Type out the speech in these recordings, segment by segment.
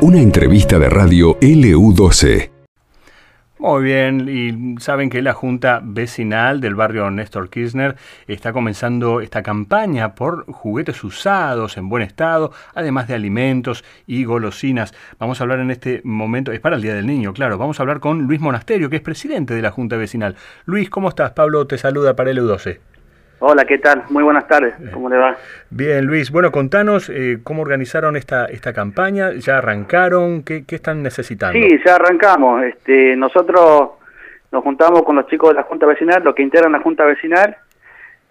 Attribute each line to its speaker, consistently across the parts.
Speaker 1: Una entrevista de radio LU12.
Speaker 2: Muy bien, y saben que la Junta Vecinal del barrio Néstor Kirchner está comenzando esta campaña por juguetes usados en buen estado, además de alimentos y golosinas. Vamos a hablar en este momento, es para el Día del Niño, claro, vamos a hablar con Luis Monasterio, que es presidente de la Junta Vecinal. Luis, ¿cómo estás? Pablo te saluda para LU12.
Speaker 3: Hola, ¿qué tal? Muy buenas tardes. ¿Cómo le va?
Speaker 2: Bien, Luis. Bueno, contanos eh, cómo organizaron esta esta campaña. ¿Ya arrancaron? ¿Qué, ¿Qué, están necesitando?
Speaker 3: Sí, ya arrancamos. Este, nosotros nos juntamos con los chicos de la Junta Vecinal, los que integran la Junta Vecinal,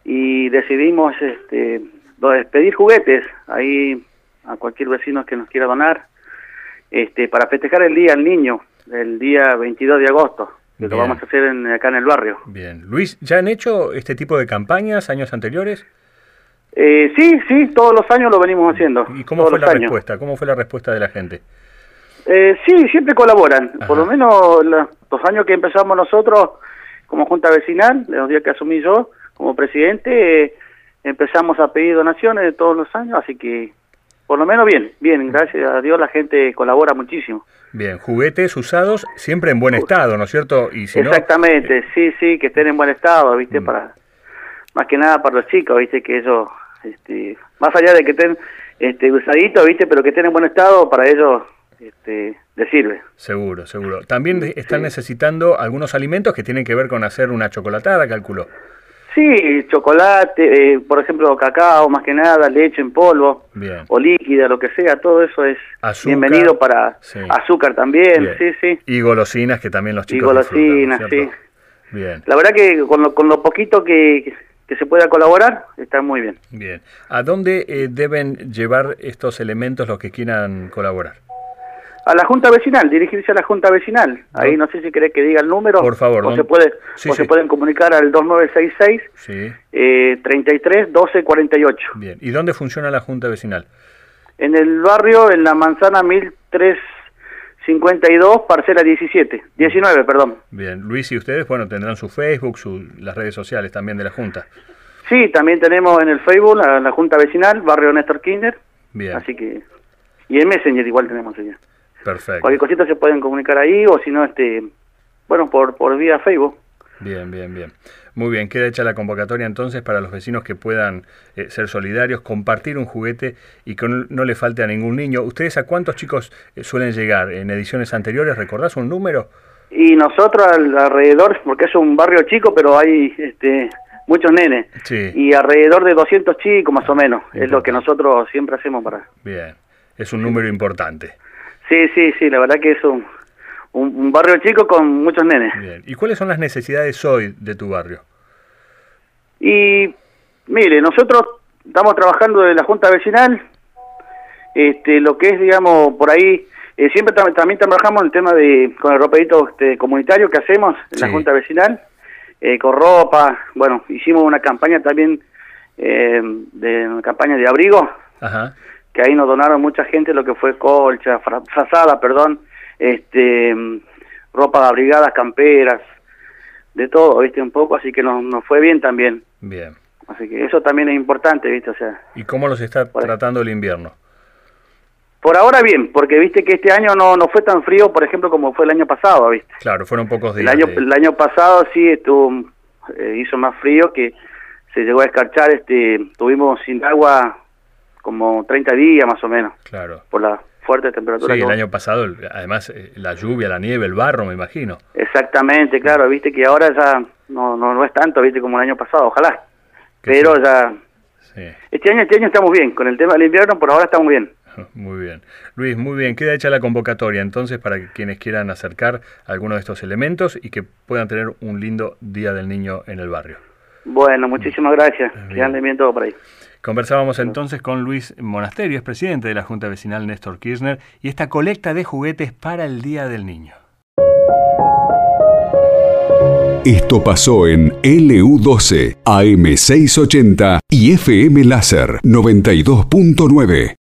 Speaker 3: y decidimos este, pedir juguetes ahí a cualquier vecino que nos quiera donar este, para festejar el Día del Niño, el día 22 de agosto que lo vamos a hacer acá en el barrio.
Speaker 2: Bien. Luis, ¿ya han hecho este tipo de campañas años anteriores?
Speaker 3: Eh, sí, sí, todos los años lo venimos haciendo.
Speaker 2: ¿Y cómo fue la respuesta? ¿Cómo fue la respuesta de la gente?
Speaker 3: Eh, sí, siempre colaboran. Por lo menos los años que empezamos nosotros como Junta Vecinal, los días que asumí yo como presidente, eh, empezamos a pedir donaciones de todos los años, así que por lo menos bien, bien, gracias a Dios la gente colabora muchísimo.
Speaker 2: Bien, juguetes usados siempre en buen estado, ¿no es cierto?
Speaker 3: Y si Exactamente, eh, sí, sí, que estén en buen estado, ¿viste? Mm. Para más que nada para los chicos, ¿viste? Que ellos este, más allá de que estén este usaditos, ¿viste? Pero que estén en buen estado para ellos este, les sirve.
Speaker 2: Seguro, seguro. También están necesitando algunos alimentos que tienen que ver con hacer una chocolatada, calculo.
Speaker 3: Sí, chocolate, eh, por ejemplo, cacao, más que nada, leche en polvo, o líquida, lo que sea, todo eso es bienvenido para azúcar también, sí, sí.
Speaker 2: Y golosinas que también los chicos
Speaker 3: Y golosinas, sí. Bien. La verdad que con lo, con lo poquito que, que se pueda colaborar, está muy bien.
Speaker 2: Bien. ¿A dónde eh, deben llevar estos elementos los que quieran colaborar?
Speaker 3: A la Junta Vecinal, dirigirse a la Junta Vecinal. Ahí no sé si querés que diga el número.
Speaker 2: Por favor.
Speaker 3: O, se, puede, o se pueden comunicar al 2966 sí. eh, 33 12 48.
Speaker 2: Bien. ¿Y dónde funciona la Junta Vecinal?
Speaker 3: En el barrio, en la manzana 1352, parcela 17. 19, perdón.
Speaker 2: Bien. Luis, y ustedes, bueno, tendrán su Facebook, su, las redes sociales también de la Junta.
Speaker 3: Sí, también tenemos en el Facebook la, la Junta Vecinal, barrio Néstor Kinder. Bien. Así que... Y en Messenger igual tenemos allá.
Speaker 2: Perfecto.
Speaker 3: Cualquier cosita se pueden comunicar ahí o si no, este, bueno, por, por vía Facebook.
Speaker 2: Bien, bien, bien. Muy bien, queda hecha la convocatoria entonces para los vecinos que puedan eh, ser solidarios, compartir un juguete y que no, le falte a ningún niño. ¿Ustedes a cuántos chicos eh, suelen llegar en ediciones anteriores? ¿Recordás un número?
Speaker 3: Y nosotros alrededor, porque es un barrio chico, pero hay este, muchos nenes. Sí. Y alrededor de 200 chicos más o menos. Es lo que nosotros siempre hacemos para...
Speaker 2: Bien, es un número importante.
Speaker 3: Sí, sí, sí, la verdad que es un, un, barrio chico con muchos nenes.
Speaker 2: Bien. ¿Y cuáles son las necesidades hoy de tu barrio?
Speaker 3: Y mire, nosotros estamos trabajando de la Junta Vecinal, este, lo que es, digamos, por ahí, eh, siempre también trabajamos en el tema de, con el ropadito este, comunitario que hacemos en la Junta Vecinal, eh, con ropa, bueno, hicimos una campaña también, eh, de una campaña de abrigo, Ajá que ahí nos donaron mucha gente lo que fue colcha, frazada, perdón, este, ropa de abrigadas, camperas, de todo, viste, un poco, así que nos, nos fue bien también.
Speaker 2: Bien.
Speaker 3: Así que eso también es importante, viste, o sea.
Speaker 2: ¿Y cómo los está tratando el invierno?
Speaker 3: Por ahora bien, porque viste que este año no, no fue tan frío, por ejemplo, como fue el año pasado, viste.
Speaker 2: Claro, fueron pocos días.
Speaker 3: El año, el año pasado sí estuvo, eh, hizo más frío que se llegó a escarchar, este, tuvimos sin agua como 30 días más o menos.
Speaker 2: Claro.
Speaker 3: Por la fuerte temperatura.
Speaker 2: Sí, el año pasado, además, eh, la lluvia, la nieve, el barro, me imagino.
Speaker 3: Exactamente, claro, viste que ahora ya no, no, no es tanto, viste, como el año pasado, ojalá. Pero ya... Sí. Este año, este año estamos bien, con el tema del invierno por ahora estamos bien.
Speaker 2: Muy bien. Luis, muy bien. Queda hecha la convocatoria entonces para quienes quieran acercar algunos de estos elementos y que puedan tener un lindo Día del Niño en el barrio.
Speaker 3: Bueno, muchísimas gracias. Que anden bien todo por ahí.
Speaker 2: Conversábamos entonces con Luis Monasterio, es presidente de la Junta Vecinal Néstor Kirchner, y esta colecta de juguetes para el Día del Niño.
Speaker 1: Esto pasó en LU12, AM680 y FM Láser 92.9.